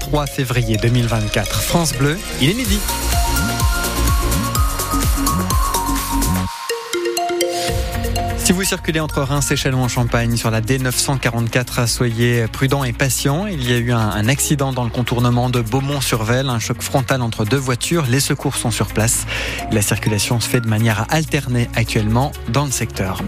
23 février 2024. France Bleu, il est midi. Si vous circulez entre Reims et Châlons-en-Champagne sur la D944, soyez prudents et patients. Il y a eu un, accident dans le contournement de Beaumont-sur-Velle, un choc frontal entre deux voitures. Les secours sont sur place. La circulation se fait de manière alternée actuellement dans le secteur.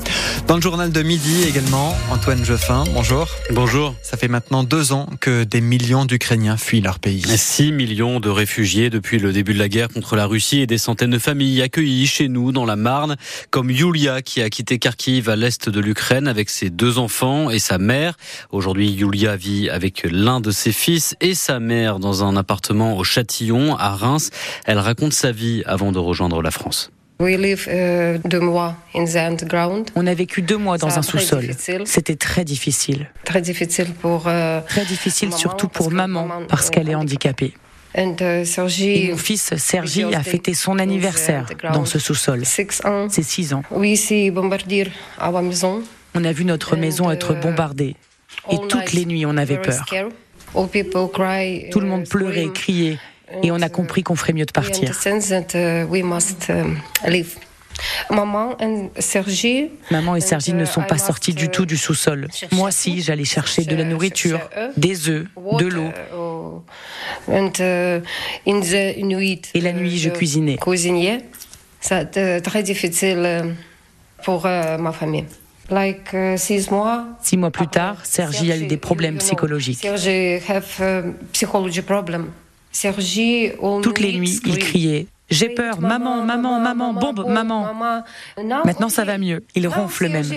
Dans le journal de midi également, Antoine Jeffin, bonjour. Bonjour. Ça fait maintenant deux ans que des millions d'Ukrainiens fuient leur pays. 6 millions de réfugiés depuis le début de la guerre contre la Russie et des centaines de familles accueillies chez nous dans la Marne, comme Yulia qui a quitté Kharkiv à l'est de l'Ukraine avec ses deux enfants et sa mère. Aujourd'hui, Yulia vit avec l'un de ses fils et sa mère dans un appartement au Châtillon, à Reims. Elle raconte sa vie avant de rejoindre la France. Uh, On a vécu deux mois dans un sous-sol. C'était très difficile. Très difficile pour. Euh, très difficile surtout pour maman parce qu'elle est handicapée. Euh, Et mon fils Sergi a fêté son anniversaire dans ce sous-sol. C'est six ans. On a vu notre maison être uh, bombardée. Et toutes les nuits, on avait peur. Tout le monde pleurait, criait. Et on a compris qu'on ferait mieux de partir. Maman et Sergi, Maman et Sergi ne sont pas sortis du tout du sous-sol. Moi, si, j'allais chercher de la nourriture, des œufs, de l'eau. Et la nuit, je cuisinais. C'était très difficile pour euh, ma famille. Like, uh, six mois, six mois plus tard, Sergi a eu des problèmes psychologiques. Toutes les nuits, il criait j'ai peur, maman, maman, maman, bombe, maman. Maintenant ça va mieux. Il ronfle même.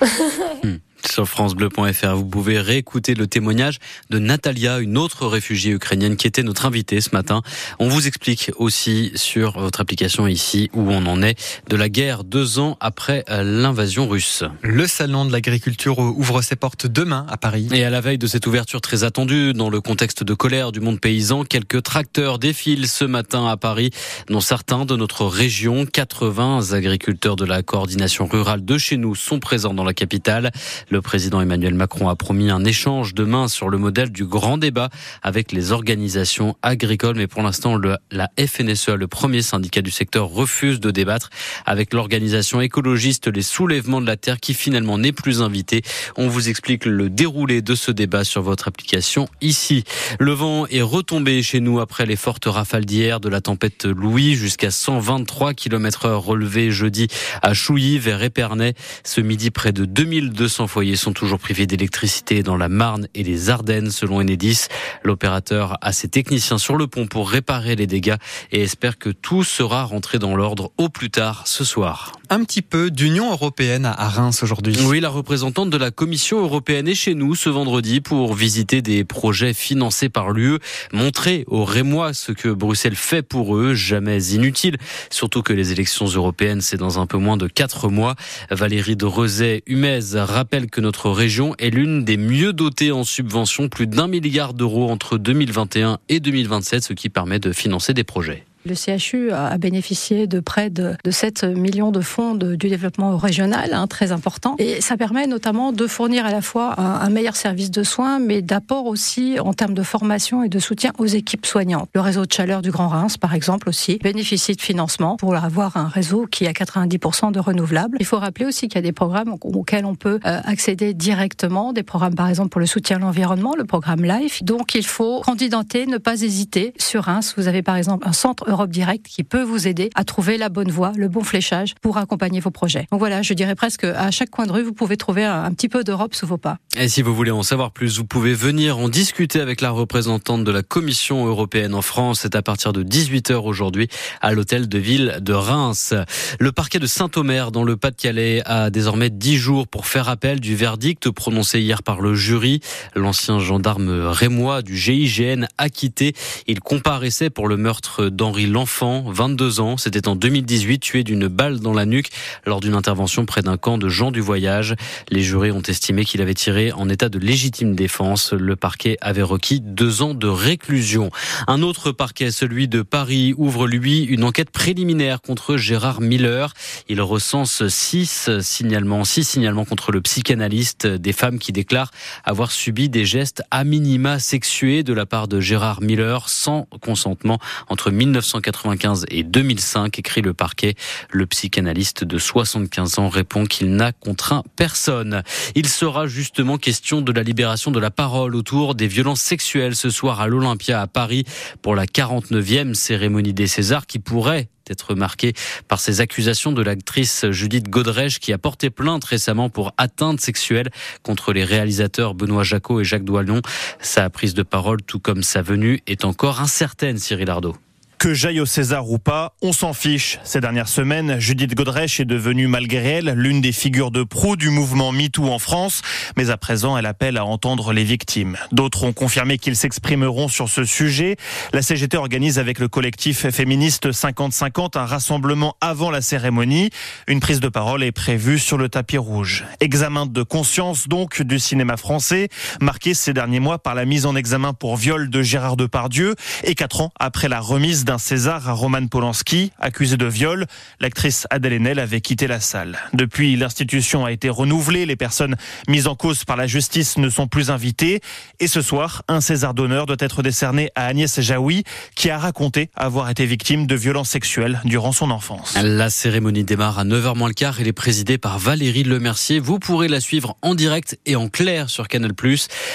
Sur francebleu.fr. Vous pouvez réécouter le témoignage de Natalia, une autre réfugiée ukrainienne qui était notre invitée ce matin. On vous explique aussi sur votre application ici où on en est de la guerre deux ans après euh, l'invasion russe. Le salon de l'agriculture ouvre ses portes demain à Paris. Et à la veille de cette ouverture très attendue, dans le contexte de colère du monde paysan, quelques tracteurs défilent ce matin à Paris, dont certains de notre région. 80 agriculteurs de la coordination rurale de chez nous sont présents dans la capitale. Le président Emmanuel Macron a promis un échange demain sur le modèle du grand débat avec les organisations agricoles. Mais pour l'instant, la FNSEA, le premier syndicat du secteur, refuse de débattre avec l'organisation écologiste Les Soulèvements de la Terre qui finalement n'est plus invité. On vous explique le déroulé de ce débat sur votre application ici. Le vent est retombé chez nous après les fortes rafales d'hier de la tempête Louis jusqu'à 123 km heure relevé jeudi à Chouilly vers Épernay. Ce midi, près de 2200 foyers sont toujours privés d'électricité dans la Marne et les Ardennes, selon Enedis. L'opérateur a ses techniciens sur le pont pour réparer les dégâts et espère que tout sera rentré dans l'ordre au plus tard ce soir. Un petit peu d'Union européenne à Reims aujourd'hui. Oui, la représentante de la Commission européenne est chez nous ce vendredi pour visiter des projets financés par l'UE, montrer aux Rémois ce que Bruxelles fait pour eux, jamais inutile, surtout que les élections européennes, c'est dans un peu moins de quatre mois. Valérie de Rezet-Humez rappelle que notre région est l'une des mieux dotées en subventions, plus d'un milliard d'euros entre 2021 et 2027, ce qui permet de financer des projets. Le CHU a bénéficié de près de, 7 millions de fonds du développement régional, hein, très important. Et ça permet notamment de fournir à la fois un, meilleur service de soins, mais d'apport aussi en termes de formation et de soutien aux équipes soignantes. Le réseau de chaleur du Grand Reims, par exemple, aussi bénéficie de financement pour avoir un réseau qui a 90% de renouvelables. Il faut rappeler aussi qu'il y a des programmes auxquels on peut euh, accéder directement, des programmes par exemple pour le soutien à l'environnement, le programme LIFE. Donc il faut candidater, ne pas hésiter. Sur Reims, vous avez par exemple un centre Europe Direct qui peut vous aider à trouver la bonne voie, le bon fléchage pour accompagner vos projets. Donc voilà, je dirais presque à chaque coin de rue, vous pouvez trouver un, petit peu d'Europe sous vos pas. Et si vous voulez en savoir plus, vous pouvez venir en discuter avec la représentante de la Commission européenne en France. C'est à partir de 18h aujourd'hui à l'hôtel de ville de Reims. Le parquet de Saint-Omer dans le Pas-de-Calais a désormais 10 jours pour faire appel du verdict prononcé hier par le jury. L'ancien gendarme rémois du GIGN acquitté. Il comparaissait pour le meurtre d'Henri L'Enfant, 22 ans. C'était en 2018, tué d'une balle dans la nuque lors d'une intervention près d'un camp de gens du voyage. Les jurés ont estimé qu'il avait tiré en état de légitime défense. Le parquet avait requis deux ans de réclusion. Un autre parquet, celui de Paris, ouvre lui une enquête préliminaire contre Gérard Miller. Il recense six signalements, six signalements contre le psychanalyste des femmes qui déclarent avoir subi des gestes à minima sexués de la part de Gérard Miller sans consentement entre 1995 et 2005, écrit le parquet. Le psychanalyste de 75 ans répond qu'il n'a contraint personne. Il sera justement question de la libération de la parole autour des violences sexuelles ce soir à l'Olympia à Paris pour la 49e cérémonie des Césars qui pourrait être marquée par ces accusations de l'actrice Judith Godrèche qui a porté plainte récemment pour atteinte sexuelle contre les réalisateurs Benoît Jacot et Jacques Doillon. Sa prise de parole, tout comme sa venue, est encore incertaine, Cyril Ardo. Que j'aille au César ou pas, on s'en fiche. Ces dernières semaines, Judith Godrèche est devenue, malgré elle, l'une des figures de proue du mouvement MeToo en France. Mais à présent, elle appelle à entendre les victimes. D'autres ont confirmé qu'ils s'exprimeront sur ce sujet. La CGT organise avec le collectif féministe 50-50 un rassemblement avant la cérémonie. Une prise de parole est prévue sur le tapis rouge. Examen de conscience donc du cinéma français, marqué ces derniers mois par la mise en examen pour viol de Gérard Depardieu et quatre ans après la remise d'un César à Roman Polanski, accusé de viol. L'actrice Adèle Haenel avait quitté la salle. Depuis, l'institution a été renouvelée. Les personnes mises en cause par la justice ne sont plus invitées. Et ce soir, un César d'honneur doit être décerné à Agnès Jaoui, qui a raconté avoir été victime de violences sexuelles durant son enfance. La cérémonie démarre à 9h moins le quart. Elle est présidée par Valérie Lemercier. Vous pourrez la suivre en direct et en clair sur Canal+.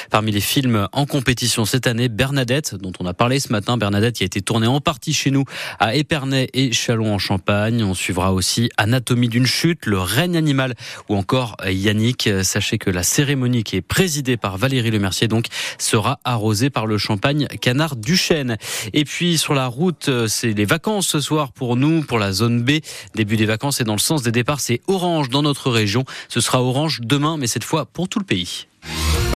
Parmi les films en compétition cette année, Bernadette, dont on a parlé ce matin. Bernadette qui a été tournée en partie chez nous à Épernay et Chalon en Champagne. On suivra aussi Anatomie d'une chute, Le règne animal ou encore Yannick. Sachez que la cérémonie qui est présidée par Valérie Lemercier donc sera arrosée par le champagne Canard Duchesne. Et puis sur la route, c'est les vacances ce soir pour nous, pour la zone B. Début des vacances et dans le sens des départs, c'est orange dans notre région. Ce sera orange demain, mais cette fois pour tout le pays.